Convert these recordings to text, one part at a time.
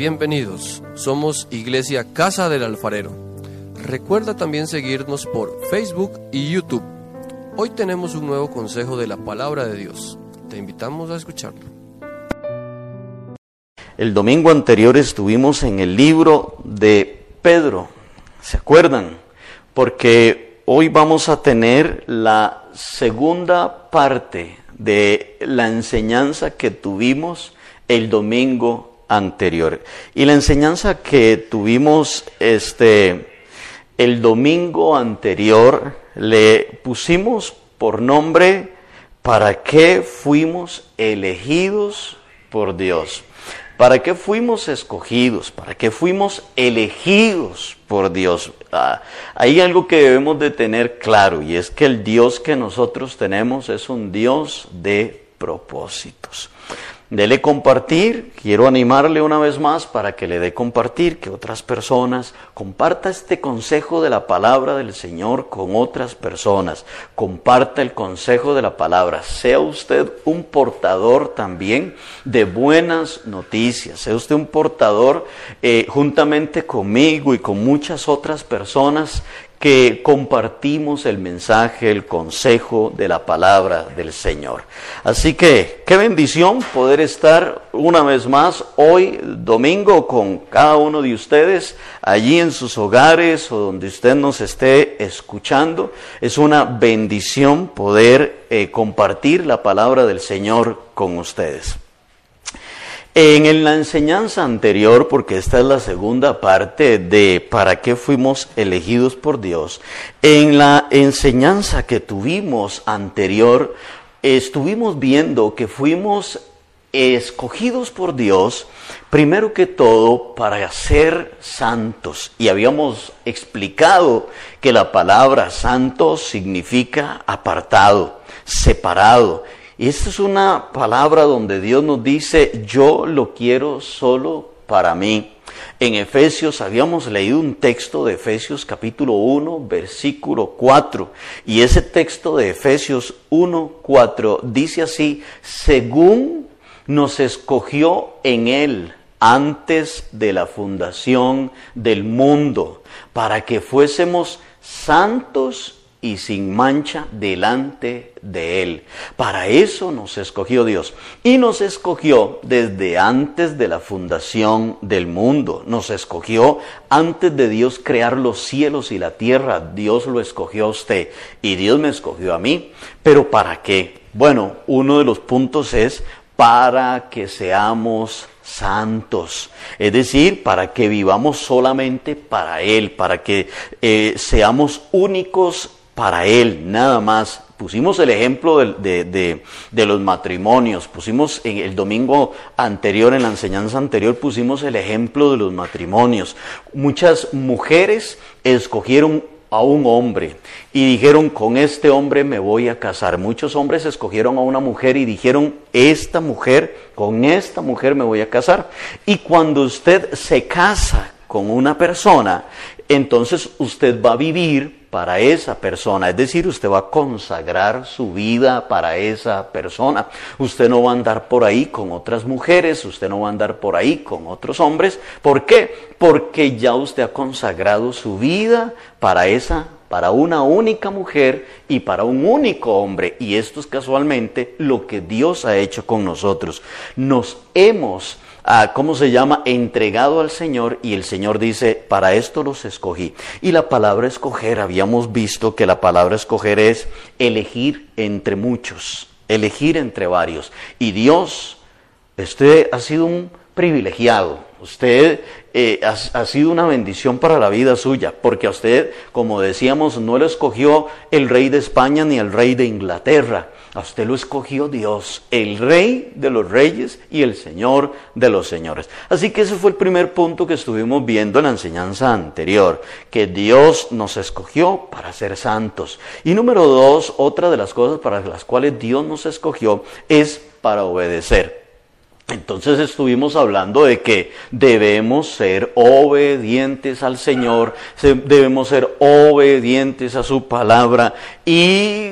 bienvenidos. Somos Iglesia Casa del Alfarero. Recuerda también seguirnos por Facebook y YouTube. Hoy tenemos un nuevo consejo de la palabra de Dios. Te invitamos a escucharlo. El domingo anterior estuvimos en el libro de Pedro. ¿Se acuerdan? Porque hoy vamos a tener la segunda parte de la enseñanza que tuvimos el domingo anterior. Y la enseñanza que tuvimos este el domingo anterior le pusimos por nombre ¿Para qué fuimos elegidos por Dios? ¿Para qué fuimos escogidos? ¿Para qué fuimos elegidos por Dios? Ah, hay algo que debemos de tener claro y es que el Dios que nosotros tenemos es un Dios de propósitos. Dele compartir, quiero animarle una vez más para que le dé compartir, que otras personas comparta este consejo de la palabra del Señor con otras personas, comparta el consejo de la palabra, sea usted un portador también de buenas noticias, sea usted un portador eh, juntamente conmigo y con muchas otras personas que compartimos el mensaje, el consejo de la palabra del Señor. Así que qué bendición poder estar una vez más hoy domingo con cada uno de ustedes allí en sus hogares o donde usted nos esté escuchando. Es una bendición poder eh, compartir la palabra del Señor con ustedes. En la enseñanza anterior, porque esta es la segunda parte de para qué fuimos elegidos por Dios, en la enseñanza que tuvimos anterior, estuvimos viendo que fuimos escogidos por Dios, primero que todo, para ser santos. Y habíamos explicado que la palabra santo significa apartado, separado y esta es una palabra donde Dios nos dice, yo lo quiero solo para mí. En Efesios habíamos leído un texto de Efesios capítulo 1, versículo 4. Y ese texto de Efesios 1, 4 dice así, según nos escogió en Él antes de la fundación del mundo, para que fuésemos santos y sin mancha delante de Él. Para eso nos escogió Dios. Y nos escogió desde antes de la fundación del mundo. Nos escogió antes de Dios crear los cielos y la tierra. Dios lo escogió a usted y Dios me escogió a mí. Pero ¿para qué? Bueno, uno de los puntos es para que seamos santos, es decir, para que vivamos solamente para Él, para que eh, seamos únicos para Él, nada más. Pusimos el ejemplo de, los matrimonios, pusimos en el domingo anterior, en la enseñanza anterior, pusimos el ejemplo de los matrimonios. Muchas mujeres escogieron a un hombre y dijeron, con este hombre me voy a casar. Muchos hombres escogieron a una mujer y dijeron, esta mujer, con esta mujer me voy a casar. Y cuando usted se casa con una persona, entonces usted va a vivir para esa persona. Es decir, usted va a consagrar su vida para esa persona. Usted no va a andar por ahí con otras mujeres, usted no va a andar por ahí con otros hombres. ¿Por qué? Porque ya usted ha consagrado su vida para esa para una única mujer y para un único hombre. Y esto es casualmente lo que Dios ha hecho con nosotros. Nos hemos ¿cómo se llama? Entregado al Señor y el Señor dice, para esto los escogí. Y la palabra escoger, habíamos visto que la palabra escoger es elegir entre muchos, elegir entre varios. Y Dios, usted ha sido un privilegiado, usted eh, ha, sido una bendición para la vida suya, porque a usted, como decíamos, no lo escogió el rey de España ni el rey de Inglaterra, a usted lo escogió Dios, el rey de los reyes y el señor de los señores. Así que ese fue el primer punto que estuvimos viendo en la enseñanza anterior, que Dios nos escogió para ser santos. Y número dos, otra de las cosas para las cuales Dios nos escogió es para obedecer. Entonces estuvimos hablando de que debemos ser obedientes al Señor, debemos ser obedientes a su palabra. Y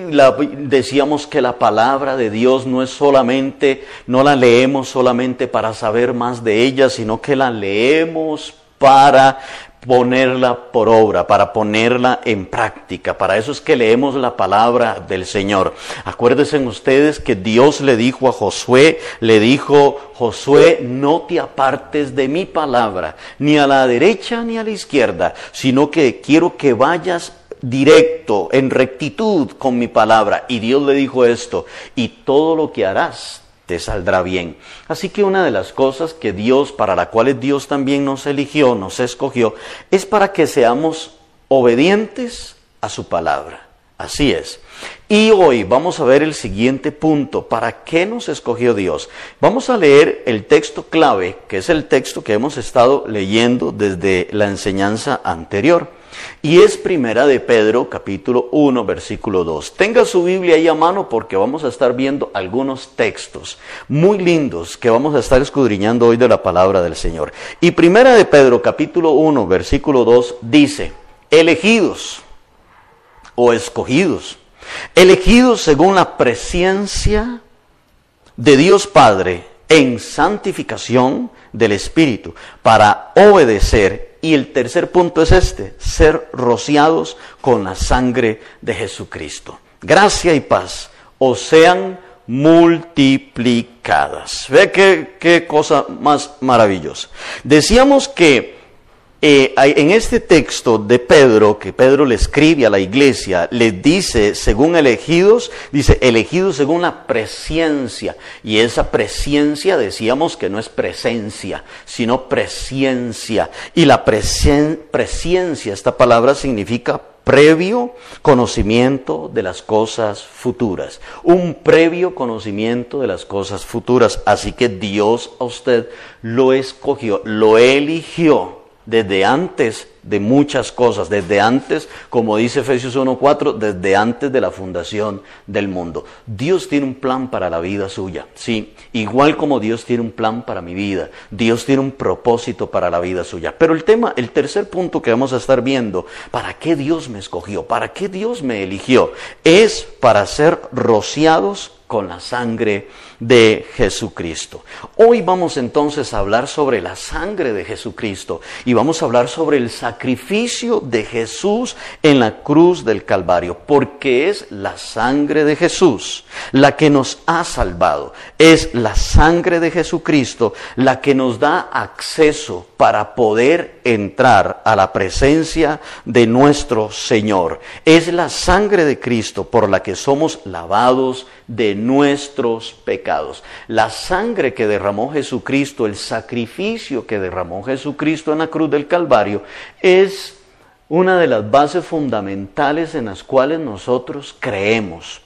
decíamos que la palabra de Dios no es solamente, no la leemos solamente para saber más de ella, sino que la leemos para ponerla por obra, para ponerla en práctica. Para eso es que leemos la palabra del Señor. Acuérdense ustedes que Dios le dijo a Josué, le dijo, Josué, no te apartes de mi palabra, ni a la derecha ni a la izquierda, sino que quiero que vayas directo, en rectitud con mi palabra. Y Dios le dijo esto, y todo lo que harás te saldrá bien. Así que una de las cosas que Dios, para la cual Dios también nos eligió, nos escogió, es para que seamos obedientes a su palabra. Así es. Y hoy vamos a ver el siguiente punto. ¿Para qué nos escogió Dios? Vamos a leer el texto clave, que es el texto que hemos estado leyendo desde la enseñanza anterior. Y es primera de Pedro capítulo 1 versículo 2. Tenga su Biblia ahí a mano porque vamos a estar viendo algunos textos muy lindos que vamos a estar escudriñando hoy de la palabra del Señor. Y primera de Pedro capítulo 1 versículo 2 dice, elegidos o escogidos, elegidos según la presencia de Dios Padre en santificación del Espíritu para obedecer y el tercer punto es este, ser rociados con la sangre de Jesucristo. Gracia y paz os sean multiplicadas. Ve qué, qué cosa más maravillosa. Decíamos que eh, en este texto de Pedro, que Pedro le escribe a la iglesia, le dice, según elegidos, dice, elegidos según la presencia. Y esa presencia decíamos que no es presencia, sino presencia. Y la presencia, esta palabra significa previo conocimiento de las cosas futuras. Un previo conocimiento de las cosas futuras. Así que Dios a usted lo escogió, lo eligió desde antes de muchas cosas, desde antes, como dice Efesios 1.4, desde antes de la fundación del mundo. Dios tiene un plan para la vida suya, sí, igual como Dios tiene un plan para mi vida, Dios tiene un propósito para la vida suya. Pero el tema, el tercer punto que vamos a estar viendo, ¿para qué Dios me escogió? ¿Para qué Dios me eligió? Es para ser rociados con la sangre de Jesucristo. Hoy vamos entonces a hablar sobre la sangre de Jesucristo y vamos a hablar sobre el sacrificio de Jesús en la cruz del Calvario, porque es la sangre de Jesús la que nos ha salvado. Es la sangre de Jesucristo la que nos da acceso para poder entrar a la presencia de nuestro Señor. Es la sangre de Cristo por la que somos lavados de nuestros pecados la sangre que derramó Jesucristo, el sacrificio que derramó Jesucristo en la cruz del Calvario, es una de las bases fundamentales en las cuales nosotros creemos.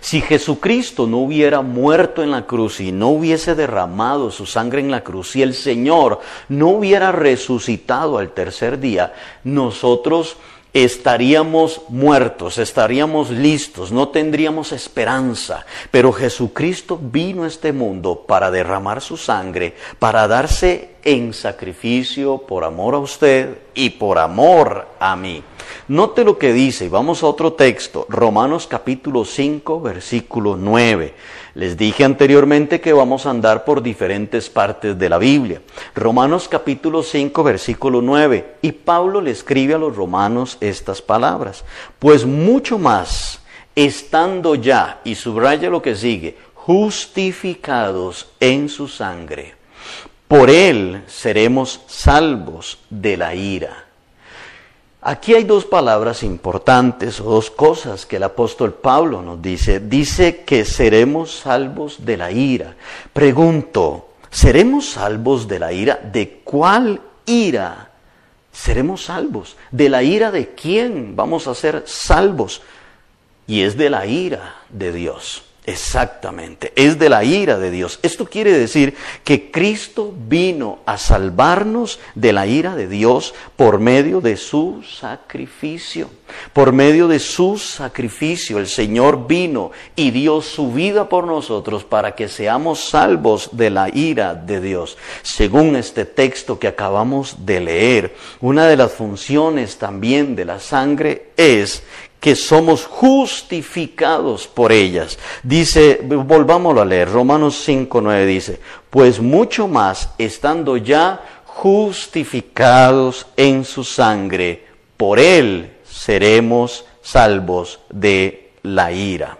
Si Jesucristo no hubiera muerto en la cruz y no hubiese derramado su sangre en la cruz, si el Señor no hubiera resucitado al tercer día, nosotros estaríamos muertos, estaríamos listos, no tendríamos esperanza. Pero Jesucristo vino a este mundo para derramar su sangre, para darse en sacrificio por amor a usted y por amor a mí. Note lo que dice, vamos a otro texto, Romanos capítulo 5, versículo 9. Les dije anteriormente que vamos a andar por diferentes partes de la Biblia. Romanos capítulo 5, versículo 9. Y Pablo le escribe a los romanos estas palabras. Pues mucho más, estando ya, y subraya lo que sigue, justificados en su sangre, por él seremos salvos de la ira. Aquí hay dos palabras importantes o dos cosas que el apóstol Pablo nos dice. Dice que seremos salvos de la ira. Pregunto, ¿seremos salvos de la ira? ¿De cuál ira seremos salvos? ¿De la ira de quién vamos a ser salvos? Y es de la ira de Dios. Exactamente, es de la ira de Dios. Esto quiere decir que Cristo vino a salvarnos de la ira de Dios por medio de su sacrificio. Por medio de su sacrificio el Señor vino y dio su vida por nosotros para que seamos salvos de la ira de Dios. Según este texto que acabamos de leer, una de las funciones también de la sangre es que somos justificados por ellas. Dice, volvámoslo a leer, Romanos 5, 9 dice, pues mucho más estando ya justificados en su sangre, por él seremos salvos de la ira.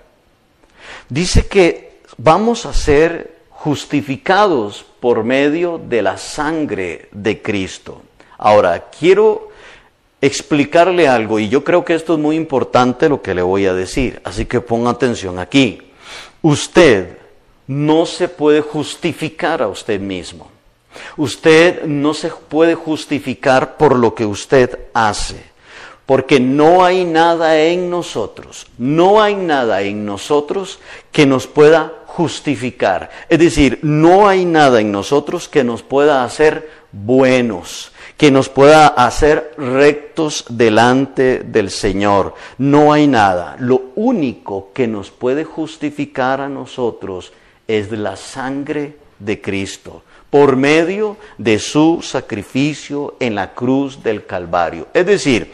Dice que vamos a ser justificados por medio de la sangre de Cristo. Ahora, quiero explicarle algo y yo creo que esto es muy importante lo que le voy a decir, así que ponga atención aquí. Usted no se puede justificar a usted mismo. Usted no se puede justificar por lo que usted hace, porque no hay nada en nosotros, no hay nada en nosotros que nos pueda justificar. Es decir, no hay nada en nosotros que nos pueda hacer buenos, que nos pueda hacer rectos delante del Señor. No hay nada. Lo único que nos puede justificar a nosotros es la sangre de Cristo por medio de su sacrificio en la cruz del Calvario. Es decir,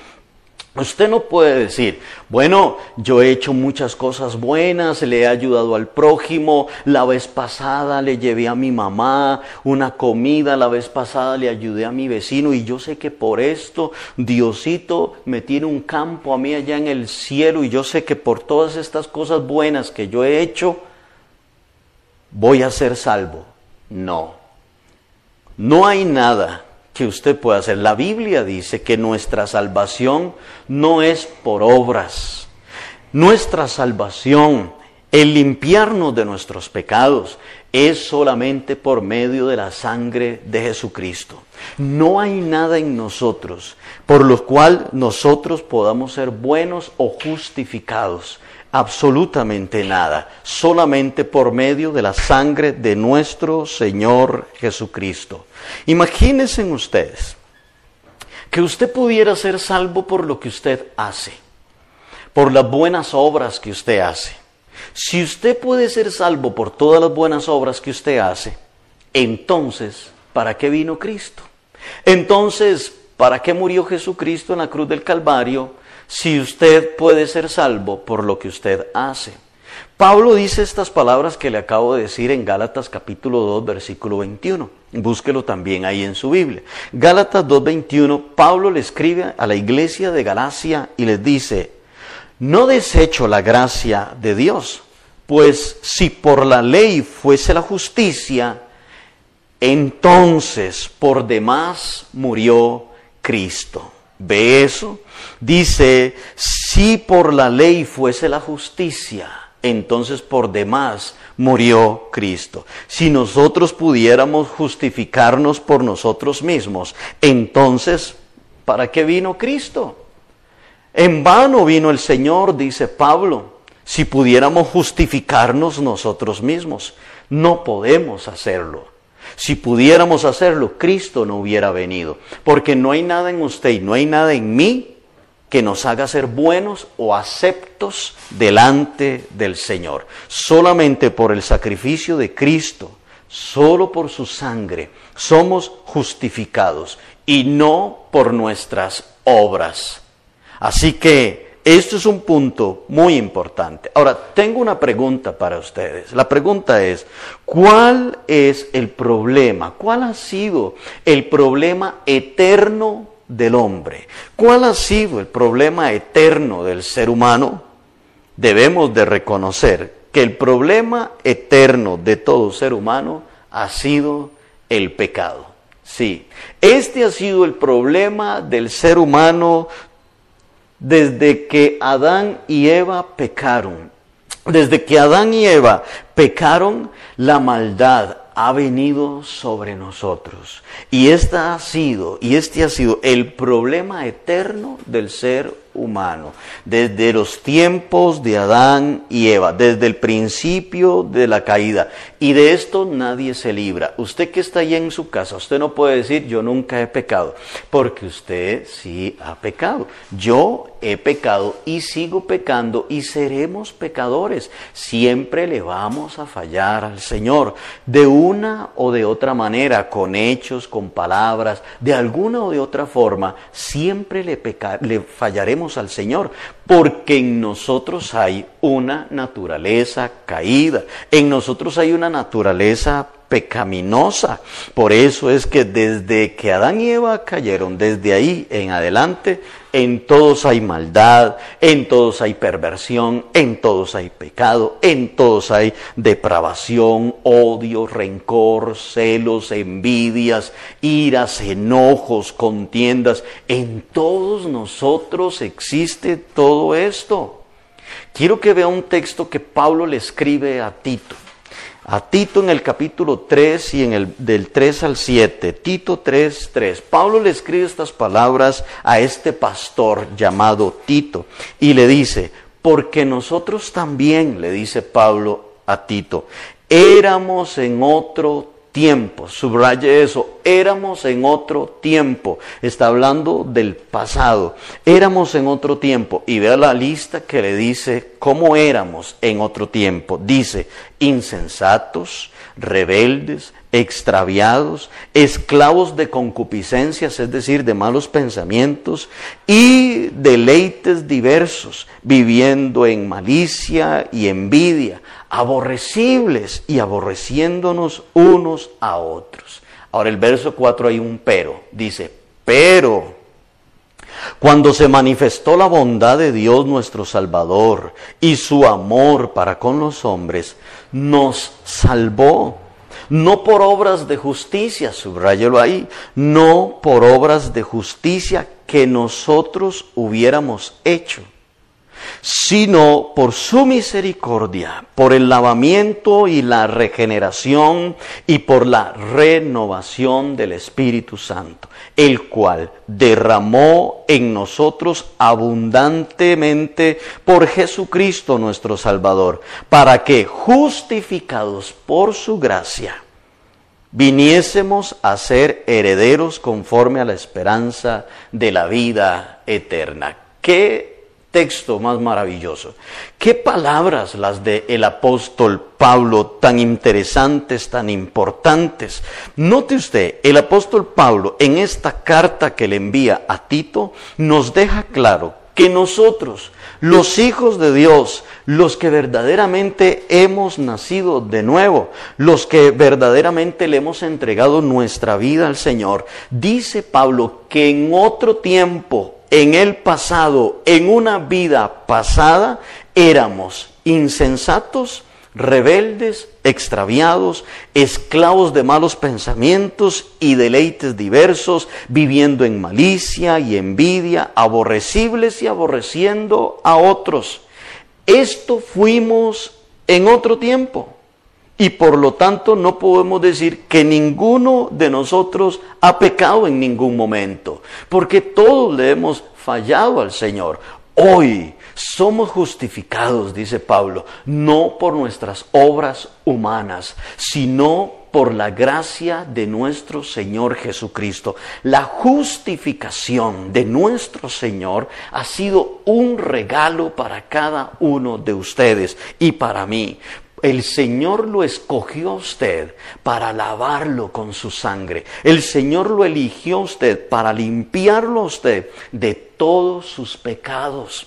Usted no puede decir, bueno, yo he hecho muchas cosas buenas, le he ayudado al prójimo, la vez pasada le llevé a mi mamá una comida, la vez pasada le ayudé a mi vecino y yo sé que por esto Diosito me tiene un campo a mí allá en el cielo y yo sé que por todas estas cosas buenas que yo he hecho, voy a ser salvo. No, no hay nada usted pueda hacer. La Biblia dice que nuestra salvación no es por obras. Nuestra salvación, el limpiarnos de nuestros pecados, es solamente por medio de la sangre de Jesucristo. No hay nada en nosotros por lo cual nosotros podamos ser buenos o justificados. Absolutamente nada, solamente por medio de la sangre de nuestro Señor Jesucristo. Imagínense ustedes que usted pudiera ser salvo por lo que usted hace, por las buenas obras que usted hace. Si usted puede ser salvo por todas las buenas obras que usted hace, entonces, ¿para qué vino Cristo? Entonces, ¿para qué murió Jesucristo en la cruz del Calvario si usted puede ser salvo por lo que usted hace. Pablo dice estas palabras que le acabo de decir en Gálatas capítulo 2 versículo 21. Búsquelo también ahí en su Biblia. Gálatas 2.21, Pablo le escribe a la iglesia de Galacia y les dice, no desecho la gracia de Dios, pues si por la ley fuese la justicia, entonces por demás murió Cristo. ¿Ve eso? Dice, si por la ley fuese la justicia, entonces por demás murió Cristo. Si nosotros pudiéramos justificarnos por nosotros mismos, entonces, ¿para qué vino Cristo? En vano vino el Señor, dice Pablo, si pudiéramos justificarnos nosotros mismos. No podemos hacerlo. Si pudiéramos hacerlo, Cristo no hubiera venido, porque no hay nada en usted y no hay nada en mí que nos haga ser buenos o aceptos delante del Señor. Solamente por el sacrificio de Cristo, solo por su sangre, somos justificados y no por nuestras obras. Así que esto es un punto muy importante. Ahora, tengo una pregunta para ustedes. La pregunta es, ¿cuál es el problema? ¿Cuál ha sido el problema eterno del hombre? ¿Cuál ha sido el problema eterno del ser humano? Debemos de reconocer que el problema eterno de todo ser humano ha sido el pecado. Sí, este ha sido el problema del ser humano desde que Adán y Eva pecaron. Desde que Adán y Eva pecaron, la maldad ha venido sobre nosotros. Y esta ha sido, y este ha sido el problema eterno del ser humano, desde los tiempos de Adán y Eva, desde el principio de la caída. Y de esto nadie se libra. Usted que está ahí en su casa, usted no puede decir yo nunca he pecado, porque usted sí ha pecado. Yo he pecado y sigo pecando y seremos pecadores. Siempre le vamos a fallar al Señor, de una o de otra manera, con hechos, con palabras, de alguna o de otra forma, siempre le, le fallaremos al Señor, porque en nosotros hay una naturaleza caída, en nosotros hay una naturaleza pecaminosa. Por eso es que desde que Adán y Eva cayeron, desde ahí en adelante, en todos hay maldad, en todos hay perversión, en todos hay pecado, en todos hay depravación, odio, rencor, celos, envidias, iras, enojos, contiendas. En todos nosotros existe todo esto. Quiero que vea un texto que Pablo le escribe a Tito a Tito en el capítulo 3 y en el del 3 al 7, Tito 3, 3. Pablo le escribe estas palabras a este pastor llamado Tito y le dice, porque nosotros también, le dice Pablo a Tito, éramos en otro tiempo, subraye eso, éramos en otro tiempo, está hablando del pasado, éramos en otro tiempo. Y vea la lista que le dice cómo éramos en otro tiempo, dice insensatos, rebeldes, extraviados, esclavos de concupiscencias, es decir, de malos pensamientos y deleites diversos, viviendo en malicia y envidia, aborrecibles y aborreciéndonos unos a otros. Ahora el verso 4 hay un pero, dice, pero cuando se manifestó la bondad de Dios nuestro Salvador y su amor para con los hombres, nos salvó. No por obras de justicia, subrayelo ahí, no por obras de justicia que nosotros hubiéramos hecho, sino por su misericordia, por el lavamiento y la regeneración y por la renovación del Espíritu Santo, el cual derramó en nosotros abundantemente por Jesucristo nuestro Salvador, para que justificados por su gracia, viniésemos a ser herederos conforme a la esperanza de la vida eterna. ¿Qué texto más maravilloso. Qué palabras las de el apóstol Pablo tan interesantes, tan importantes. Note usted, el apóstol Pablo en esta carta que le envía a Tito nos deja claro que nosotros, los hijos de Dios, los que verdaderamente hemos nacido de nuevo, los que verdaderamente le hemos entregado nuestra vida al Señor, dice Pablo que en otro tiempo en el pasado, en una vida pasada, éramos insensatos, rebeldes, extraviados, esclavos de malos pensamientos y deleites diversos, viviendo en malicia y envidia, aborrecibles y aborreciendo a otros. Esto fuimos en otro tiempo. Y por lo tanto no podemos decir que ninguno de nosotros ha pecado en ningún momento, porque todos le hemos fallado al Señor. Hoy somos justificados, dice Pablo, no por nuestras obras humanas, sino por la gracia de nuestro Señor Jesucristo. La justificación de nuestro Señor ha sido un regalo para cada uno de ustedes y para mí. El Señor lo escogió a usted para lavarlo con su sangre. El Señor lo eligió a usted para limpiarlo a usted de todos sus pecados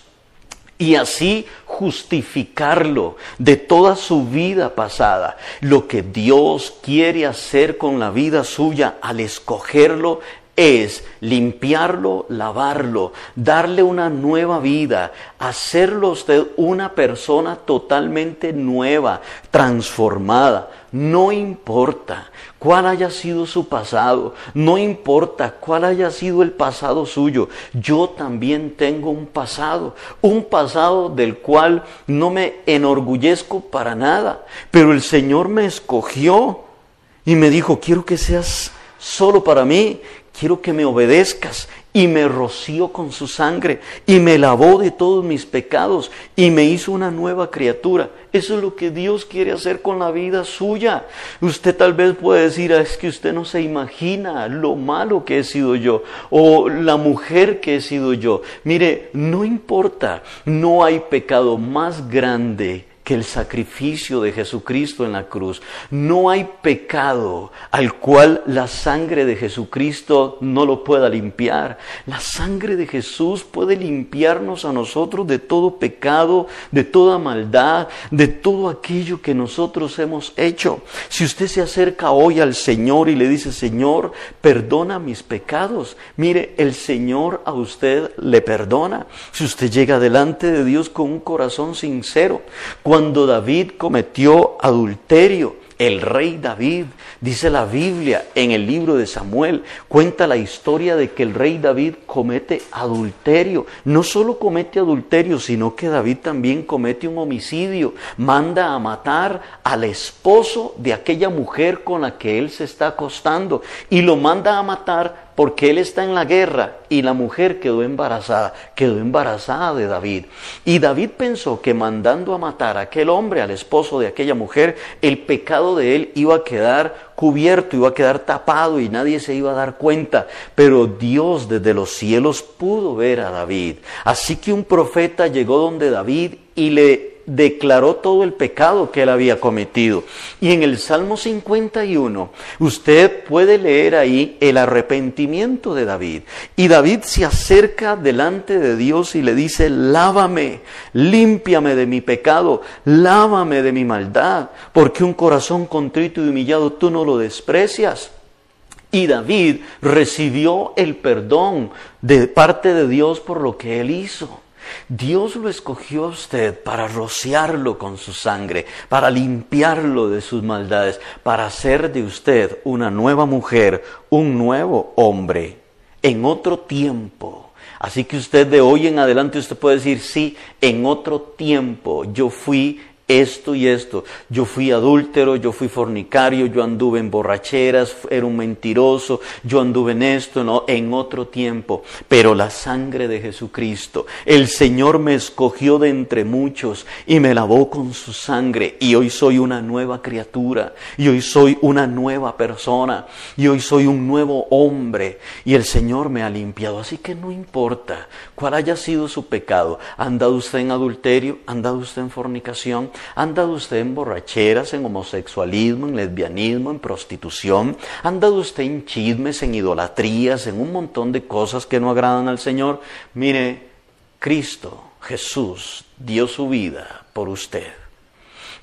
y así justificarlo de toda su vida pasada. Lo que Dios quiere hacer con la vida suya al escogerlo es limpiarlo, lavarlo, darle una nueva vida, hacerlo usted una persona totalmente nueva, transformada. No importa cuál haya sido su pasado, no importa cuál haya sido el pasado suyo, yo también tengo un pasado, un pasado del cual no me enorgullezco para nada, pero el Señor me escogió y me dijo, quiero que seas solo para mí, quiero que me obedezcas. Y me roció con su sangre y me lavó de todos mis pecados y me hizo una nueva criatura. Eso es lo que Dios quiere hacer con la vida suya. Usted tal vez puede decir, ah, es que usted no se imagina lo malo que he sido yo o la mujer que he sido yo. Mire, no importa, no hay pecado más grande que el sacrificio de Jesucristo en la cruz. No hay pecado al cual la sangre de Jesucristo no lo pueda limpiar. La sangre de Jesús puede limpiarnos a nosotros de todo pecado, de toda maldad, de todo aquello que nosotros hemos hecho. Si usted se acerca hoy al Señor y le dice, Señor, perdona mis pecados, mire, el Señor a usted le perdona. Si usted llega delante de Dios con un corazón sincero, David cometió adulterio, el rey David, dice la Biblia en el libro de Samuel, cuenta la historia de que el rey David comete adulterio. No solo comete adulterio, sino que David también comete un homicidio. Manda a matar al esposo de aquella mujer con la que él se está acostando y lo manda a matar porque él está en la guerra y la mujer quedó embarazada, quedó embarazada de David. Y David pensó que mandando a matar a aquel hombre, al esposo de aquella mujer, el pecado de él iba a quedar cubierto, iba a quedar tapado y nadie se iba a dar cuenta. Pero Dios desde los cielos pudo ver a David. Así que un profeta llegó donde David y le declaró todo el pecado que él había cometido. Y en el Salmo 51 usted puede leer ahí el arrepentimiento de David. Y David se acerca delante de Dios y le dice, lávame, límpiame de mi pecado, lávame de mi maldad, porque un corazón contrito y humillado tú no lo desprecias. Y David recibió el perdón de parte de Dios por lo que él hizo. Dios lo escogió a usted para rociarlo con su sangre, para limpiarlo de sus maldades, para hacer de usted una nueva mujer, un nuevo hombre, en otro tiempo. Así que usted de hoy en adelante usted puede decir, sí, en otro tiempo yo fui esto y esto. Yo fui adúltero, yo fui fornicario, yo anduve en borracheras, era un mentiroso, yo anduve en esto, no, en otro tiempo. Pero la sangre de Jesucristo, el Señor me escogió de entre muchos y me lavó con su sangre y hoy soy una nueva criatura y hoy soy una nueva persona y hoy soy un nuevo hombre y el Señor me ha limpiado. Así que no importa cuál haya sido su pecado, ¿ha andado usted en adulterio? ¿Ha andado usted en fornicación? ¿Ha andado usted en borracheras, en homosexualismo, en lesbianismo, en prostitución? ¿Ha andado usted en chismes, en idolatrías, en un montón de cosas que no agradan al Señor? Mire, Cristo, Jesús, dio su vida por usted.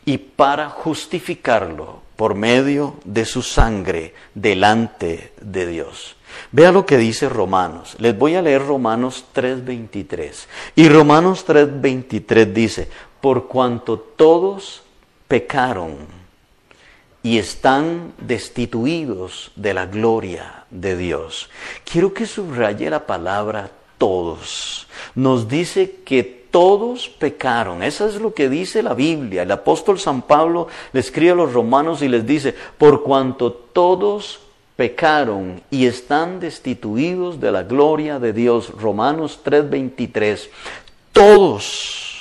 Y para justificarlo por medio de su sangre delante de Dios. Vea lo que dice Romanos. Les voy a leer Romanos 3:23. Y Romanos 3:23 dice, por cuanto todos pecaron y están destituidos de la gloria de Dios. Quiero que subraye la palabra todos. Nos dice que todos pecaron. Eso es lo que dice la Biblia. El apóstol San Pablo le escribe a los romanos y les dice, por cuanto todos pecaron y están destituidos de la gloria de Dios. Romanos 3:23. Todos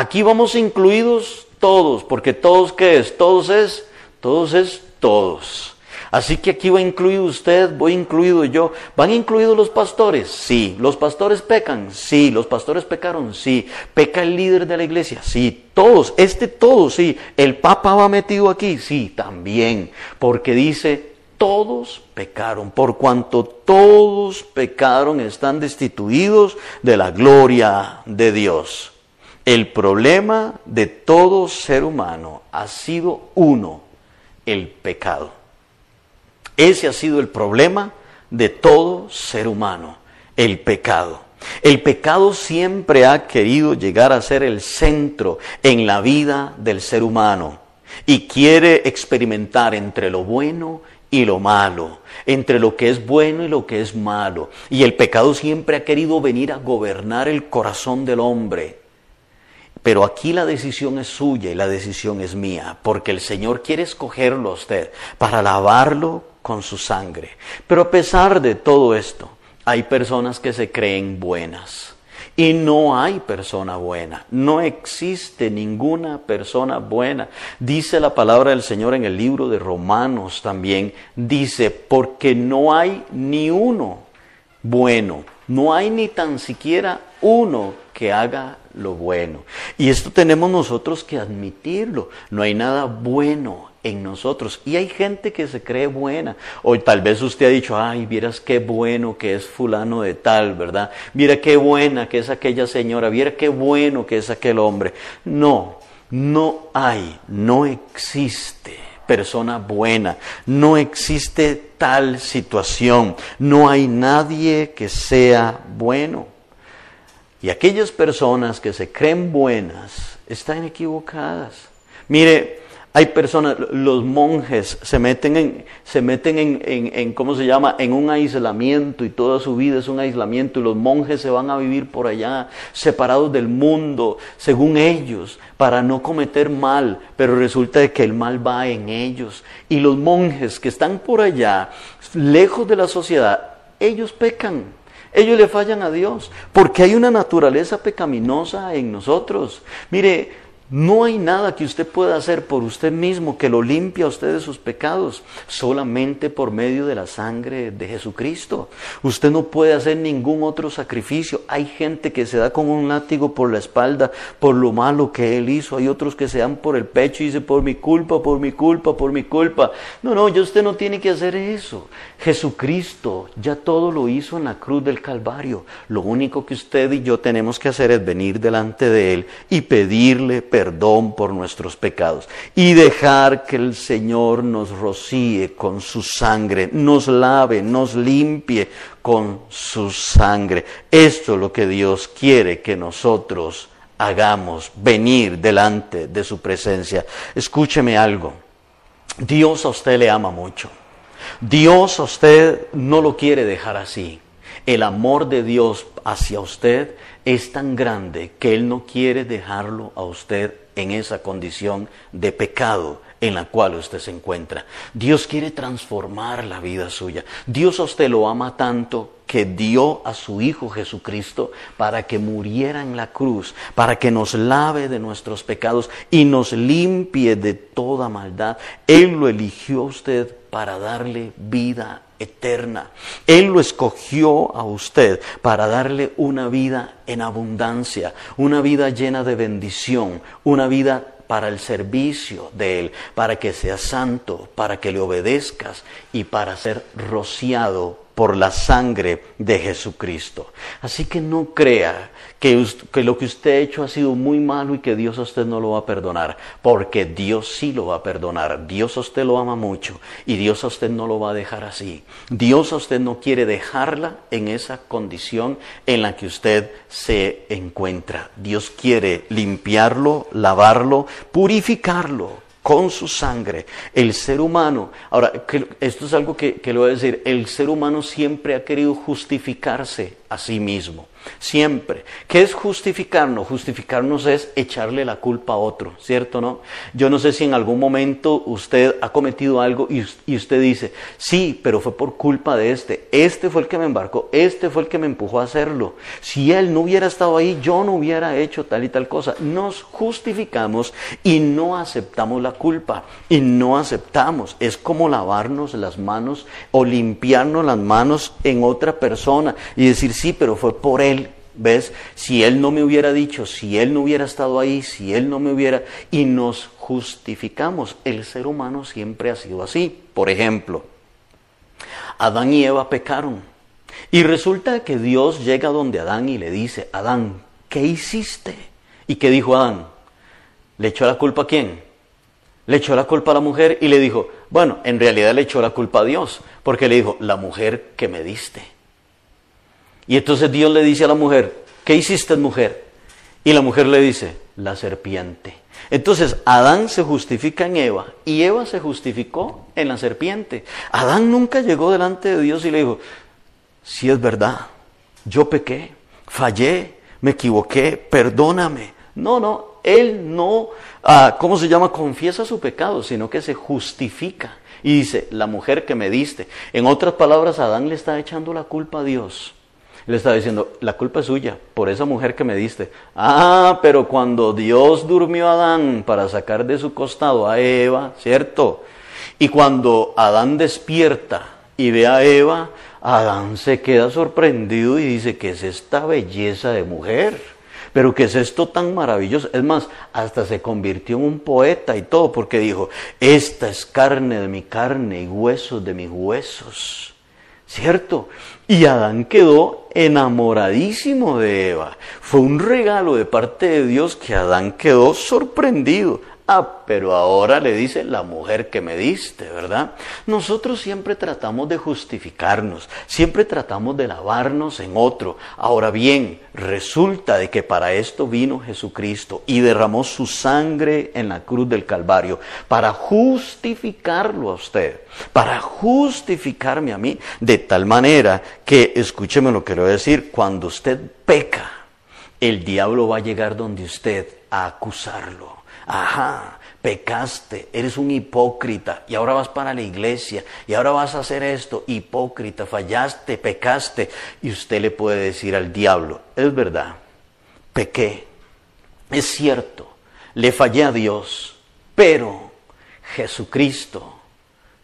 Aquí vamos incluidos todos, porque todos qué es? Todos es, todos es todos. Así que aquí va incluido usted, voy incluido yo. ¿Van incluidos los pastores? Sí. ¿Los pastores pecan? Sí. ¿Los pastores pecaron? Sí. ¿Peca el líder de la iglesia? Sí. Todos, este todos, sí. ¿El Papa va metido aquí? Sí, también. Porque dice, todos pecaron. Por cuanto todos pecaron, están destituidos de la gloria de Dios. El problema de todo ser humano ha sido uno, el pecado. Ese ha sido el problema de todo ser humano, el pecado. El pecado siempre ha querido llegar a ser el centro en la vida del ser humano y quiere experimentar entre lo bueno y lo malo, entre lo que es bueno y lo que es malo. Y el pecado siempre ha querido venir a gobernar el corazón del hombre. Pero aquí la decisión es suya y la decisión es mía, porque el Señor quiere escogerlo a usted para lavarlo con su sangre. Pero a pesar de todo esto, hay personas que se creen buenas. Y no hay persona buena, no existe ninguna persona buena. Dice la palabra del Señor en el libro de Romanos también, dice, porque no hay ni uno bueno, no hay ni tan siquiera uno que haga lo bueno. Y esto tenemos nosotros que admitirlo, no hay nada bueno en nosotros. Y hay gente que se cree buena. O tal vez usted ha dicho, ay, vieras qué bueno que es fulano de tal, ¿verdad? Mira qué buena que es aquella señora, mira qué bueno que es aquel hombre. No, no hay, no existe persona buena, no existe tal situación, no hay nadie que sea bueno. Y aquellas personas que se creen buenas están equivocadas. Mire, hay personas, los monjes se meten en, se meten en, en, ¿cómo se llama? En un aislamiento y toda su vida es un aislamiento y los monjes se van a vivir por allá, separados del mundo, según ellos, para no cometer mal, pero resulta que el mal va en ellos. Y los monjes que están por allá, lejos de la sociedad, ellos pecan, ellos le fallan a Dios, porque hay una naturaleza pecaminosa en nosotros. Mire, no hay nada que usted pueda hacer por usted mismo que lo limpie a usted de sus pecados, solamente por medio de la sangre de Jesucristo. Usted no puede hacer ningún otro sacrificio. Hay gente que se da con un látigo por la espalda por lo malo que él hizo. Hay otros que se dan por el pecho y dice por mi culpa, por mi culpa, por mi culpa. No, no, ya usted no tiene que hacer eso. Jesucristo ya todo lo hizo en la cruz del Calvario. Lo único que usted y yo tenemos que hacer es venir delante de Él y pedirle perdón perdón por nuestros pecados y dejar que el Señor nos rocíe con su sangre, nos lave, nos limpie con su sangre. Esto es lo que Dios quiere que nosotros hagamos, venir delante de su presencia. Escúcheme algo, Dios a usted le ama mucho. Dios a usted no lo quiere dejar así. El amor de Dios hacia usted es tan grande que Él no quiere dejarlo a usted en esa condición de pecado en la cual usted se encuentra. Dios quiere transformar la vida suya. Dios a usted lo ama tanto que dio a su Hijo Jesucristo para que muriera en la cruz, para que nos lave de nuestros pecados y nos limpie de toda maldad. Él lo eligió a usted para darle vida eterna. Él lo escogió a usted para darle una vida en abundancia, una vida llena de bendición, una vida para el servicio de Él, para que seas santo, para que le obedezcas y para ser rociado por la sangre de Jesucristo. Así que no crea que, lo que usted ha hecho ha sido muy malo y que Dios a usted no lo va a perdonar, porque Dios sí lo va a perdonar. Dios a usted lo ama mucho y Dios a usted no lo va a dejar así. Dios a usted no quiere dejarla en esa condición en la que usted se encuentra. Dios quiere limpiarlo, lavarlo, purificarlo con su sangre. El ser humano, ahora, esto es algo que, que le voy a decir, el ser humano siempre ha querido justificarse a sí mismo. Siempre. ¿Qué es justificarnos? Justificarnos es echarle la culpa a otro, ¿cierto? ¿No? Yo no sé si en algún momento usted ha cometido algo y, usted dice, sí, pero fue por culpa de este. Este fue el que me embarcó, este fue el que me empujó a hacerlo. Si él no hubiera estado ahí, yo no hubiera hecho tal y tal cosa. Nos justificamos y no aceptamos la culpa. Y no aceptamos. Es como lavarnos las manos o limpiarnos las manos en otra persona y decir, sí, pero fue por él. ¿Ves? Si él no me hubiera dicho, si él no hubiera estado ahí, si él no me hubiera... Y nos justificamos. El ser humano siempre ha sido así. Por ejemplo, Adán y Eva pecaron. Y resulta que Dios llega donde Adán y le dice, Adán, ¿qué hiciste? ¿Y qué dijo Adán? ¿Le echó la culpa a quién? Le echó la culpa a la mujer y le dijo, bueno, en realidad le echó la culpa a Dios, porque le dijo, la mujer que me diste. Y entonces Dios le dice a la mujer, ¿qué hiciste mujer? Y la mujer le dice, la serpiente. Entonces Adán se justifica en Eva y Eva se justificó en la serpiente. Adán nunca llegó delante de Dios y le dijo, si es verdad, yo pequé, fallé, me equivoqué, perdóname. No, no, él no, ah, ¿cómo se llama? Confiesa su pecado, sino que se justifica Y dice, la mujer que me diste. En otras palabras, Adán le está echando la culpa a Dios. Le está diciendo, la culpa es suya por esa mujer que me diste. Ah, pero cuando Dios durmió a Adán para sacar de su costado a Eva, ¿cierto? Y cuando Adán despierta y ve a Eva, Adán se queda sorprendido y dice, ¿qué es esta belleza de mujer? Pero ¿qué es esto tan maravilloso? Es más, hasta se convirtió en un poeta y todo, porque dijo, esta es carne de mi carne y huesos de mis huesos. ¿Cierto? Y Adán quedó enamoradísimo de Eva. Fue un regalo de parte de Dios que Adán quedó sorprendido. Ah, pero ahora le dice la mujer que me diste, ¿verdad? Nosotros siempre tratamos de justificarnos, siempre tratamos de lavarnos en otro. Ahora bien, resulta de que para esto vino Jesucristo y derramó su sangre en la cruz del Calvario, para justificarlo a usted, para justificarme a mí, de tal manera que, escúcheme lo que le voy a decir, cuando usted peca, el diablo va a llegar donde usted a acusarlo ajá, pecaste, eres un hipócrita y ahora vas para la iglesia y ahora vas a hacer esto, hipócrita, fallaste, pecaste. Y usted le puede decir al diablo, es verdad, pequé, es cierto, le fallé a Dios, pero Jesucristo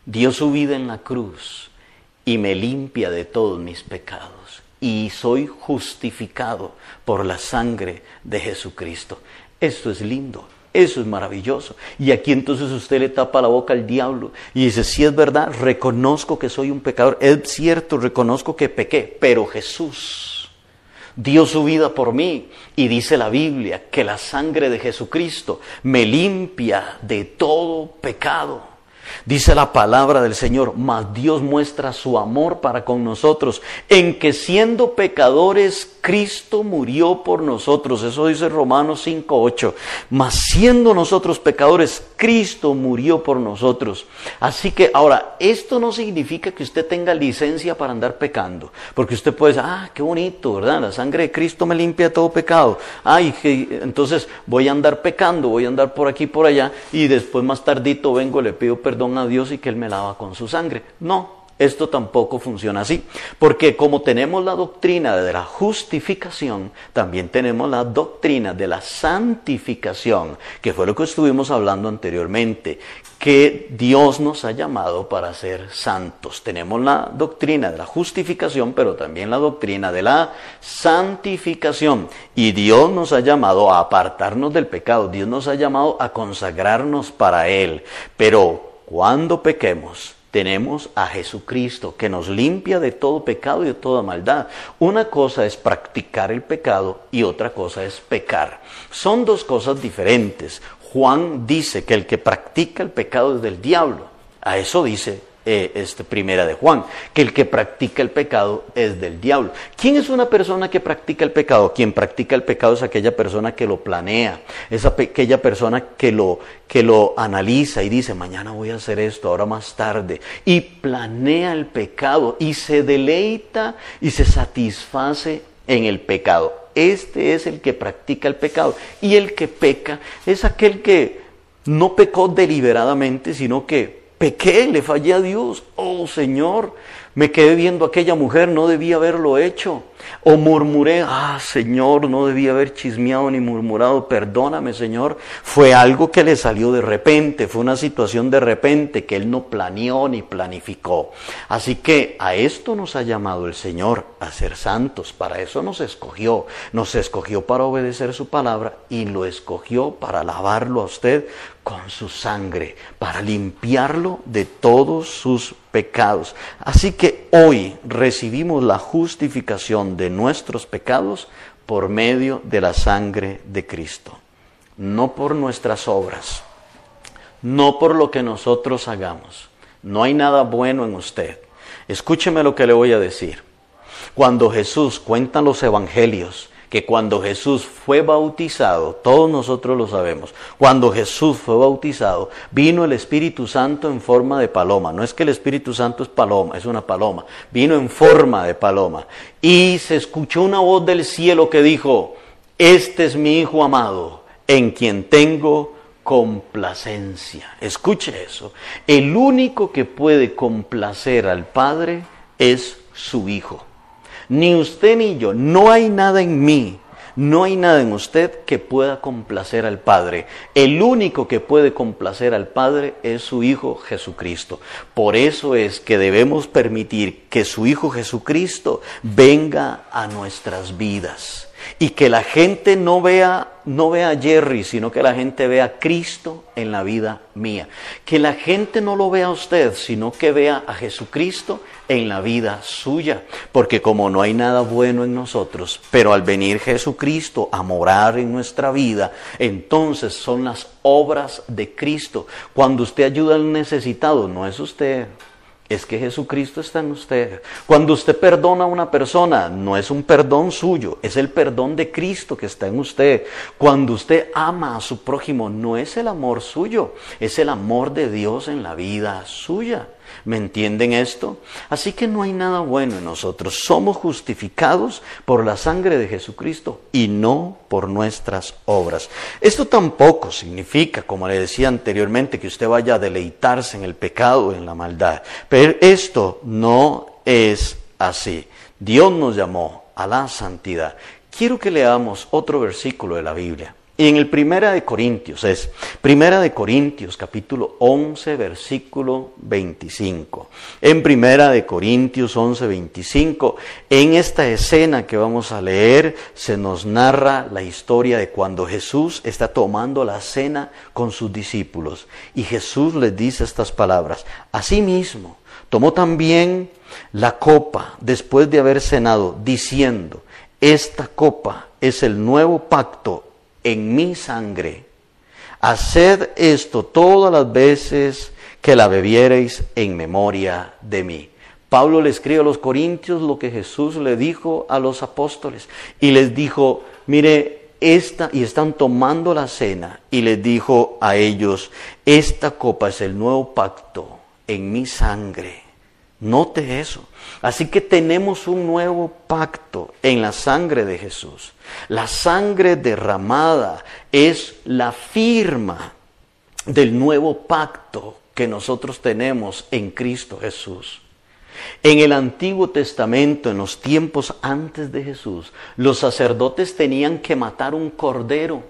dio su vida en la cruz y me limpia de todos mis pecados y soy justificado por la sangre de Jesucristo. Esto es lindo. Eso es maravilloso. Y aquí entonces usted le tapa la boca al diablo y dice, si es verdad, reconozco que soy un pecador. Es cierto, reconozco que pequé, pero Jesús dio su vida por mí. Y dice la Biblia que la sangre de Jesucristo me limpia de todo pecado. Dice la palabra del Señor, mas Dios muestra su amor para con nosotros, en que siendo pecadores, Cristo murió por nosotros. Eso dice Romanos 5.8. Mas siendo nosotros pecadores, Cristo murió por nosotros. Así que ahora, esto no significa que usted tenga licencia para andar pecando, porque usted puede decir, ah, qué bonito, ¿verdad? La sangre de Cristo me limpia todo pecado. Ay, entonces voy a andar pecando, voy a andar por aquí, por allá, y después más tardito vengo, le pido perdón a Dios y que Él me lava con su sangre. No, esto tampoco funciona así, porque como tenemos la doctrina de la justificación, también tenemos la doctrina de la santificación, que fue lo que estuvimos hablando anteriormente, que Dios nos ha llamado para ser santos. Tenemos la doctrina de la justificación, pero también la doctrina de la santificación. Y Dios nos ha llamado a apartarnos del pecado, Dios nos ha llamado a consagrarnos para Él. Pero cuando pequemos, tenemos a Jesucristo que nos limpia de todo pecado y de toda maldad. Una cosa es practicar el pecado y otra cosa es pecar. Son dos cosas diferentes. Juan dice que el que practica el pecado es del diablo. A eso dice eh, este, primera de Juan, que el que practica el pecado es del diablo. ¿Quién es una persona que practica el pecado? Quien practica el pecado es aquella persona que lo planea, es aquella persona que lo, que lo analiza y dice, mañana voy a hacer esto, ahora más tarde, y planea el pecado y se deleita y se satisface en el pecado. Este es el que practica el pecado. Y el que peca es aquel que no pecó deliberadamente, sino que pequé, le fallé a Dios. Oh Señor, me quedé viendo a aquella mujer, no debía haberlo hecho. O murmuré, ah Señor, no debía haber chismeado ni murmurado, perdóname Señor. Fue algo que le salió de repente, fue una situación de repente que Él no planeó ni planificó. Así que a esto nos ha llamado el Señor, a ser santos. Para eso nos escogió. Nos escogió para obedecer su palabra y lo escogió para lavarlo a usted con su sangre, para limpiarlo de todos sus pecados. Así que hoy recibimos la justificación de nuestros pecados por medio de la sangre de Cristo, no por nuestras obras, no por lo que nosotros hagamos. No hay nada bueno en usted. Escúcheme lo que le voy a decir. Cuando Jesús cuenta los evangelios, que cuando Jesús fue bautizado, todos nosotros lo sabemos, cuando Jesús fue bautizado, vino el Espíritu Santo en forma de paloma. No es que el Espíritu Santo es paloma, es una paloma. Vino en forma de paloma. Y se escuchó una voz del cielo que dijo, este es mi Hijo amado, en quien tengo complacencia. Escuche eso. El único que puede complacer al Padre es su Hijo. Ni usted ni yo. No hay nada en mí no hay nada en usted que pueda complacer al Padre. El único que puede complacer al Padre es su Hijo Jesucristo. Por eso es que debemos permitir que su Hijo Jesucristo venga a nuestras vidas y que la gente no vea no vea a Jerry, sino que la gente vea a Cristo en la vida mía. Que la gente no lo vea a usted, sino que vea a Jesucristo en la vida suya. Porque como no hay nada bueno en nosotros, pero al venir Jesucristo a morar en nuestra vida, entonces son las obras de Cristo. Cuando usted ayuda al necesitado, no es usted, es que Jesucristo está en usted. Cuando usted perdona a una persona, no es un perdón suyo, es el perdón de Cristo que está en usted. Cuando usted ama a su prójimo, no es el amor suyo, es el amor de Dios en la vida suya. ¿Me entienden esto? Así que no hay nada bueno en nosotros. Somos justificados por la sangre de Jesucristo y no por nuestras obras. Esto tampoco significa, como le decía anteriormente, que usted vaya a deleitarse en el pecado, en la maldad. Pero esto no es así. Dios nos llamó a la santidad. Quiero que leamos otro versículo de la Biblia. Y en el Primera de Corintios es Primera de Corintios capítulo 11 versículo 25. En Primera de Corintios 11 25, en esta escena que vamos a leer se nos narra la historia de cuando Jesús está tomando la cena con sus discípulos y Jesús les dice estas palabras: Asimismo, tomó también la copa después de haber cenado diciendo: Esta copa es el nuevo pacto en mi sangre. Haced esto todas las veces que la bebiereis en memoria de mí. Pablo le escribe a los corintios lo que Jesús le dijo a los apóstoles y les dijo, mire, esta, y están tomando la cena, y les dijo a ellos, esta copa es el nuevo pacto en mi sangre. Note eso. Así que tenemos un nuevo pacto en la sangre de Jesús. La sangre derramada es la firma del nuevo pacto que nosotros tenemos en Cristo Jesús. En el Antiguo Testamento, en los tiempos antes de Jesús, los sacerdotes tenían que matar un cordero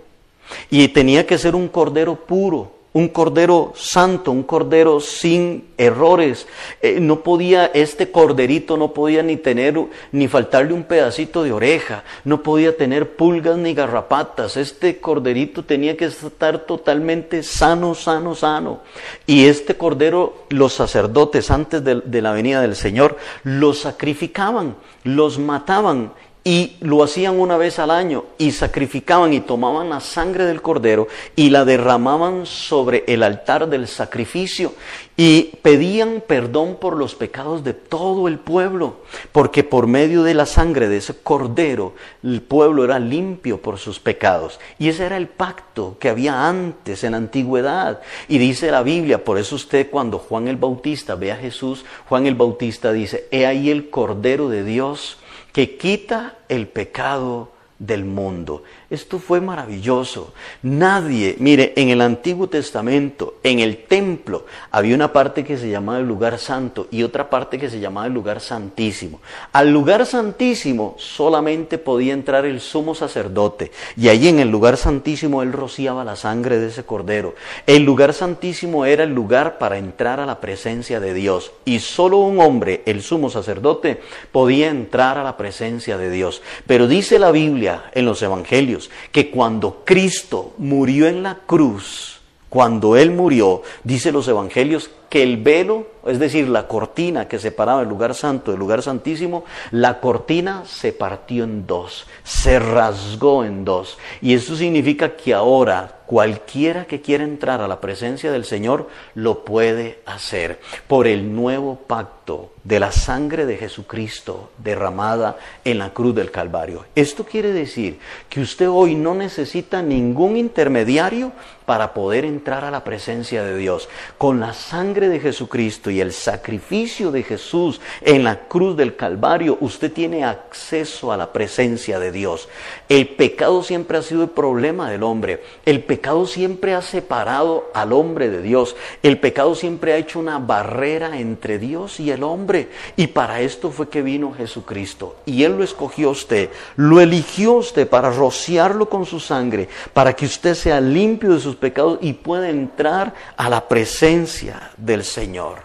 y tenía que ser un cordero puro un cordero santo, un cordero sin errores. Eh, no podía, este corderito no podía ni tener, ni faltarle un pedacito de oreja, no podía tener pulgas ni garrapatas. Este corderito tenía que estar totalmente sano, sano, sano. Y este cordero, los sacerdotes antes de, de la venida del Señor, lo sacrificaban, los mataban y lo hacían una vez al año y sacrificaban y tomaban la sangre del cordero y la derramaban sobre el altar del sacrificio y pedían perdón por los pecados de todo el pueblo, porque por medio de la sangre de ese cordero el pueblo era limpio por sus pecados. Y ese era el pacto que había antes en la antigüedad. Y dice la Biblia, por eso usted cuando Juan el Bautista ve a Jesús, Juan el Bautista dice, he ahí el cordero de Dios que quita el pecado del mundo. Esto fue maravilloso. Nadie, mire, en el Antiguo Testamento, en el templo, había una parte que se llamaba el lugar santo y otra parte que se llamaba el lugar santísimo. Al lugar santísimo solamente podía entrar el sumo sacerdote y allí en el lugar santísimo él rociaba la sangre de ese cordero. El lugar santísimo era el lugar para entrar a la presencia de Dios y solo un hombre, el sumo sacerdote, podía entrar a la presencia de Dios. Pero dice la Biblia en los evangelios, que cuando Cristo murió en la cruz, cuando Él murió, dice los evangelios, que el velo, es decir, la cortina que separaba el lugar santo del lugar santísimo, la cortina se partió en dos, se rasgó en dos. Y eso significa que ahora cualquiera que quiera entrar a la presencia del Señor lo puede hacer por el nuevo pacto de la sangre de Jesucristo derramada en la cruz del Calvario. Esto quiere decir que usted hoy no necesita ningún intermediario para poder entrar a la presencia de Dios. Con la sangre de Jesucristo y el sacrificio de Jesús en la cruz del Calvario, usted tiene acceso a la presencia de Dios. El pecado siempre ha sido el problema del hombre. El pecado siempre ha separado al hombre de Dios. El pecado siempre ha hecho una barrera entre Dios y el hombre. Y para esto fue que vino Jesucristo. Y Él lo escogió a usted, lo eligió a usted para rociarlo con su sangre, para que usted sea limpio de sus pecados y pueda entrar a la presencia del Señor.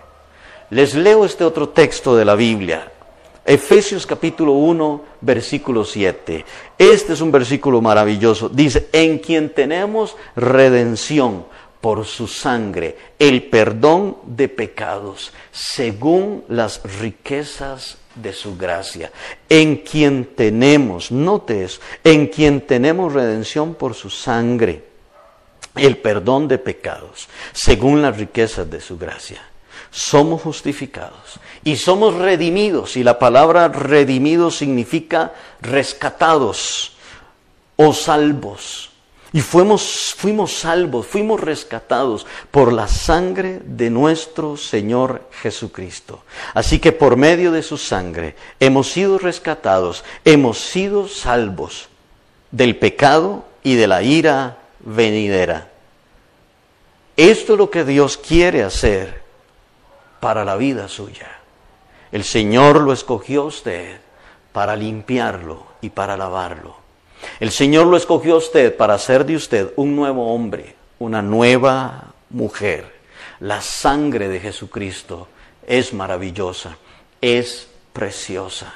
Les leo este otro texto de la Biblia. Efesios capítulo 1, versículo 7. Este es un versículo maravilloso. Dice, en quien tenemos redención por su sangre, el perdón de pecados, según las riquezas de su gracia, en quien tenemos, notes, en quien tenemos redención por su sangre, el perdón de pecados, según las riquezas de su gracia. Somos justificados y somos redimidos, y la palabra redimidos significa rescatados o salvos. Y fuimos, fuimos salvos, fuimos rescatados por la sangre de nuestro Señor Jesucristo. Así que por medio de su sangre hemos sido rescatados, hemos sido salvos del pecado y de la ira venidera. Esto es lo que Dios quiere hacer para la vida suya. El Señor lo escogió a usted para limpiarlo y para lavarlo. El Señor lo escogió a usted para hacer de usted un nuevo hombre, una nueva mujer. La sangre de Jesucristo es maravillosa, es preciosa.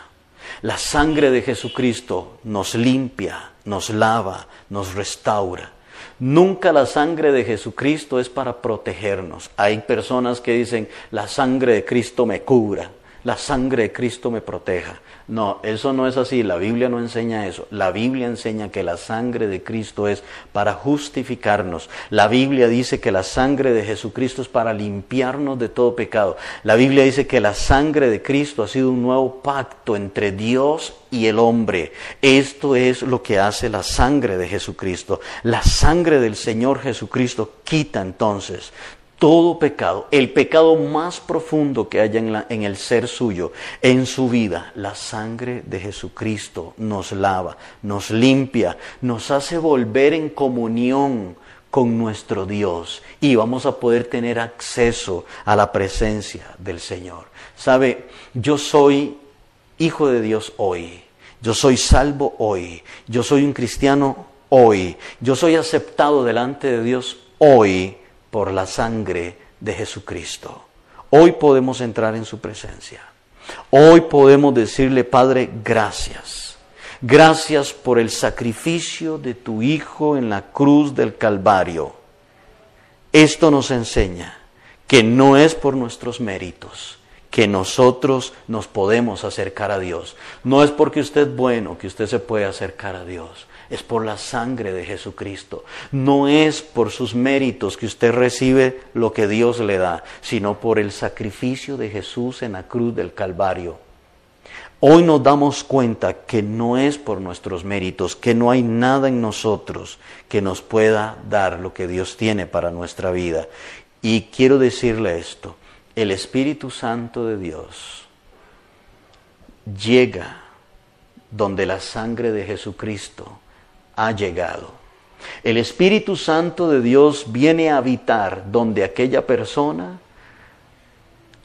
La sangre de Jesucristo nos limpia, nos lava, nos restaura. Nunca la sangre de Jesucristo es para protegernos. Hay personas que dicen, la sangre de Cristo me cubra, la sangre de Cristo me proteja. No, eso no es así, la Biblia no enseña eso. La Biblia enseña que la sangre de Cristo es para justificarnos. La Biblia dice que la sangre de Jesucristo es para limpiarnos de todo pecado. La Biblia dice que la sangre de Cristo ha sido un nuevo pacto entre Dios y el hombre. Esto es lo que hace la sangre de Jesucristo. La sangre del Señor Jesucristo quita entonces todo pecado, el pecado más profundo que haya en, en, el ser suyo, en su vida, la sangre de Jesucristo nos lava, nos limpia, nos hace volver en comunión con nuestro Dios y vamos a poder tener acceso a la presencia del Señor. Sabe, yo soy hijo de Dios hoy, yo soy salvo hoy, yo soy un cristiano hoy, yo soy aceptado delante de Dios hoy por la sangre de Jesucristo. Hoy podemos entrar en su presencia. Hoy podemos decirle, Padre, gracias. Gracias por el sacrificio de tu Hijo en la cruz del Calvario. Esto nos enseña que no es por nuestros méritos que nosotros nos podemos acercar a Dios. No es porque usted es bueno que usted se puede acercar a Dios es por la sangre de Jesucristo. No es por sus méritos que usted recibe lo que Dios le da, sino por el sacrificio de Jesús en la cruz del Calvario. Hoy nos damos cuenta que no es por nuestros méritos, que no hay nada en nosotros que nos pueda dar lo que Dios tiene para nuestra vida. Y quiero decirle esto, el Espíritu Santo de Dios llega donde la sangre de Jesucristo ha llegado. El Espíritu Santo de Dios viene a habitar donde aquella persona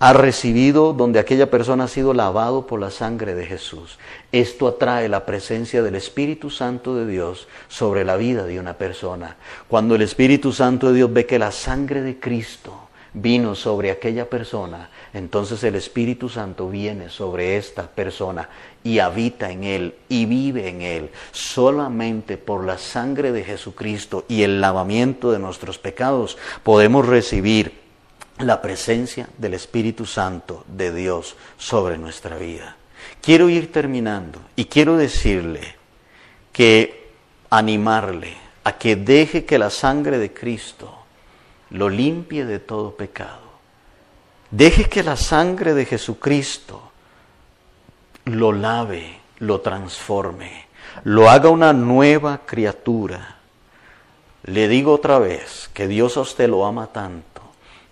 ha recibido, donde aquella persona ha sido lavado por la sangre de Jesús. Esto atrae la presencia del Espíritu Santo de Dios sobre la vida de una persona. Cuando el Espíritu Santo de Dios ve que la sangre de Cristo vino sobre aquella persona, entonces el Espíritu Santo viene sobre esta persona y habita en él y vive en él. Solamente por la sangre de Jesucristo y el lavamiento de nuestros pecados podemos recibir la presencia del Espíritu Santo de Dios sobre nuestra vida. Quiero ir terminando y quiero decirle que animarle a que deje que la sangre de Cristo lo limpie de todo pecado Deje que la sangre de Jesucristo lo lave, lo transforme, lo haga una nueva criatura. Le digo otra vez que Dios a usted lo ama tanto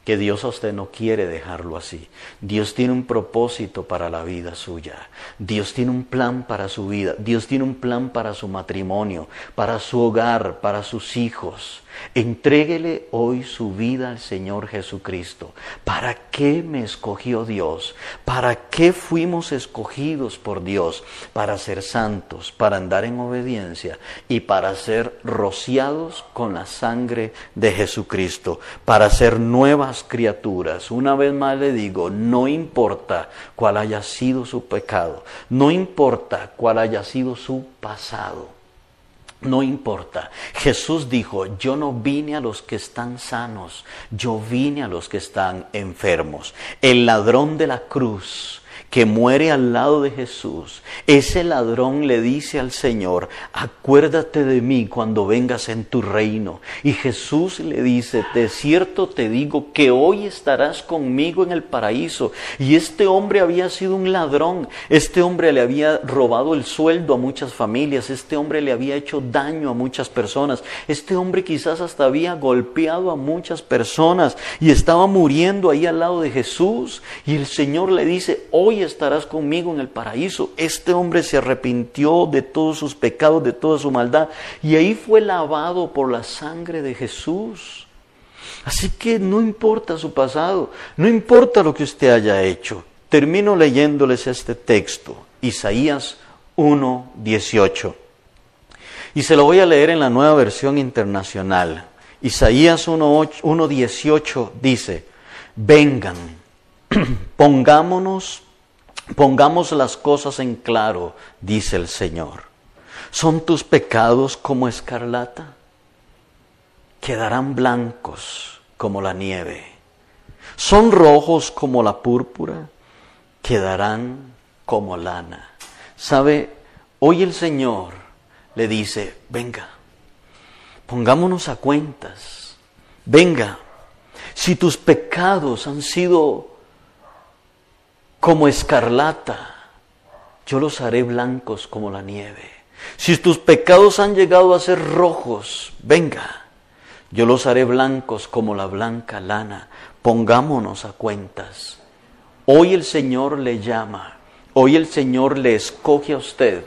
que Dios a usted no quiere dejarlo así. Dios tiene un propósito para la vida suya. Dios tiene un plan para su vida. Dios tiene un plan para su matrimonio, para su hogar, para sus hijos. Entréguele hoy su vida al Señor Jesucristo. ¿Para qué me escogió Dios? ¿Para qué fuimos escogidos por Dios? Para ser santos, para andar en obediencia y para ser rociados con la sangre de Jesucristo, para ser nuevas criaturas. Una vez más le digo, no importa cuál haya sido su pecado, no importa cuál haya sido su pasado. No importa. Jesús dijo, yo no vine a los que están sanos, yo vine a los que están enfermos. El ladrón de la cruz que muere al lado de Jesús, ese ladrón le dice al Señor, acuérdate de mí cuando vengas en tu reino. Y Jesús le dice, de cierto te digo que hoy estarás conmigo en el paraíso. Y este hombre había sido un ladrón, este hombre le había robado el sueldo a muchas familias, este hombre le había hecho daño a muchas personas, este hombre quizás hasta había golpeado a muchas personas y estaba muriendo ahí al lado de Jesús. Y el Señor le dice, hoy estarás conmigo en el paraíso. Este hombre se arrepintió de todos sus pecados, de toda su maldad, y ahí fue lavado por la sangre de Jesús. Así que no importa su pasado, no importa lo que usted haya hecho. Termino leyéndoles este texto, Isaías 1.18. Y se lo voy a leer en la nueva versión internacional. Isaías 1.18 dice, vengan, pongámonos Pongamos las cosas en claro, dice el Señor. ¿Son tus pecados como escarlata? Quedarán blancos como la nieve. ¿Son rojos como la púrpura? Quedarán como lana. ¿Sabe? Hoy el Señor le dice, venga, pongámonos a cuentas. Venga, si tus pecados han sido como escarlata, yo los haré blancos como la nieve. Si tus pecados han llegado a ser rojos, venga, yo los haré blancos como la blanca lana. Pongámonos a cuentas. Hoy el Señor le llama, hoy el Señor le escoge a usted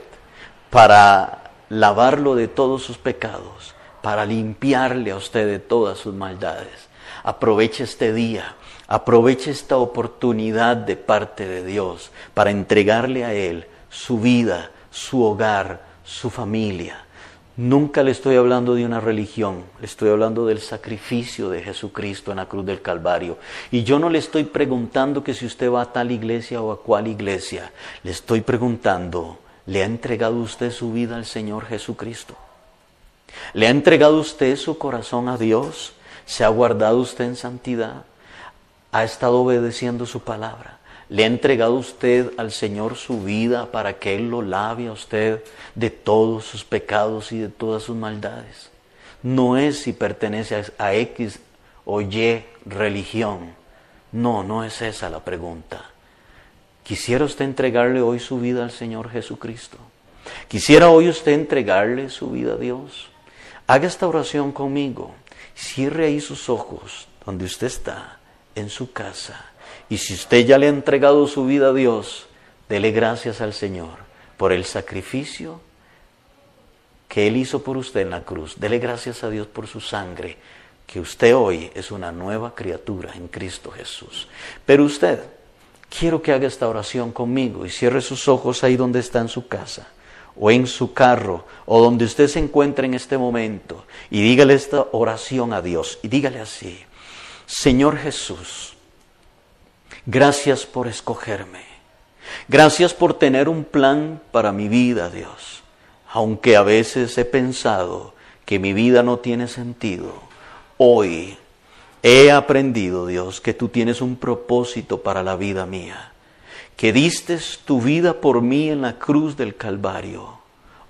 para lavarlo de todos sus pecados, para limpiarle a usted de todas sus maldades. Aproveche este día Aproveche esta oportunidad de parte de Dios para entregarle a Él su vida, su hogar, su familia. Nunca le estoy hablando de una religión, le estoy hablando del sacrificio de Jesucristo en la cruz del Calvario. Y yo no le estoy preguntando que si usted va a tal iglesia o a cual iglesia, le estoy preguntando, ¿le ha entregado usted su vida al Señor Jesucristo? ¿Le ha entregado usted su corazón a Dios? ¿Se ha guardado usted en santidad? Ha estado obedeciendo su palabra. Le ha entregado usted al Señor su vida para que Él lo lave a usted de todos sus pecados y de todas sus maldades. No es si pertenece a X o Y religión. No, no es esa la pregunta. ¿Quisiera usted entregarle hoy su vida al Señor Jesucristo? ¿Quisiera hoy usted entregarle su vida a Dios? Haga esta oración conmigo. Cierre ahí sus ojos donde usted está en su casa. Y si usted ya le ha entregado su vida a Dios, dele gracias al Señor por el sacrificio que Él hizo por usted en la cruz. Dele gracias a Dios por su sangre, que usted hoy es una nueva criatura en Cristo Jesús. Pero usted, quiero que haga esta oración conmigo y cierre sus ojos ahí donde está en su casa o en su carro o donde usted se encuentra en este momento y dígale esta oración a Dios y dígale así. Señor Jesús, gracias por escogerme. Gracias por tener un plan para mi vida, Dios. Aunque a veces he pensado que mi vida no tiene sentido, hoy he aprendido, Dios, que tú tienes un propósito para la vida mía. Que diste tu vida por mí en la cruz del Calvario.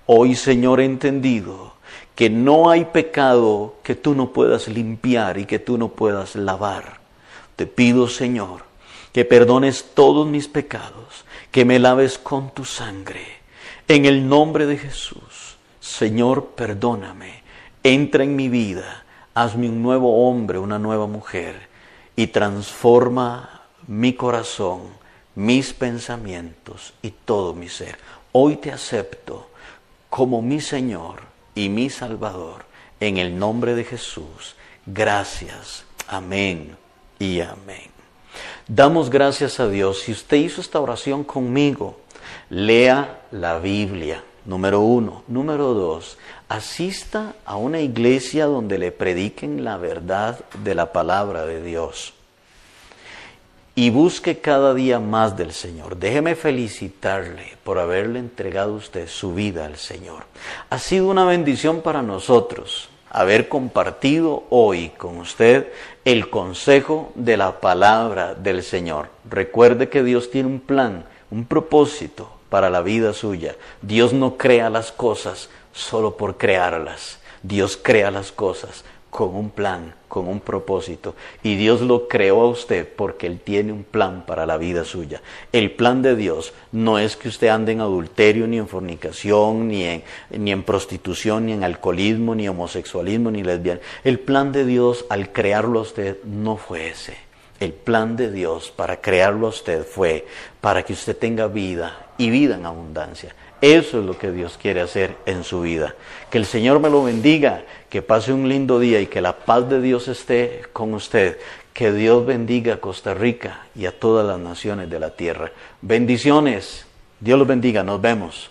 Hoy, Señor, he entendido que no hay pecado que tú no puedas limpiar y que tú no puedas lavar. Te pido, Señor, que perdones todos mis pecados, que me laves con tu sangre. En el nombre de Jesús, Señor, perdóname, entra en mi vida, hazme un nuevo hombre, una nueva mujer, y transforma mi corazón, mis pensamientos y todo mi ser. Hoy te acepto como mi Señor y mi Salvador en el nombre de Jesús. Gracias. Amén y amén. Damos gracias a Dios. Si usted hizo esta oración conmigo, lea la Biblia, número uno. Número dos, asista a una iglesia donde le prediquen la verdad de la palabra de Dios. Y busque cada día más del Señor. Déjeme felicitarle por haberle entregado usted su vida al Señor. Ha sido una bendición para nosotros haber compartido hoy con usted el consejo de la palabra del Señor. Recuerde que Dios tiene un plan, un propósito para la vida suya. Dios no crea las cosas solo por crearlas. Dios crea las cosas con un plan, con un propósito. Y Dios lo creó a usted porque Él tiene un plan para la vida suya. El plan de Dios no es que usted ande en adulterio, ni en fornicación, ni en, ni en prostitución, ni en alcoholismo, ni homosexualismo, ni lesbianismo. El plan de Dios al crearlo a usted no fue ese. El plan de Dios para crearlo a usted fue para que usted tenga vida y vida en abundancia. Eso es lo que Dios quiere hacer en su vida. Que el Señor me lo bendiga, que pase un lindo día y que la paz de Dios esté con usted. Que Dios bendiga a Costa Rica y a todas las naciones de la tierra. Bendiciones. Dios los bendiga. Nos vemos.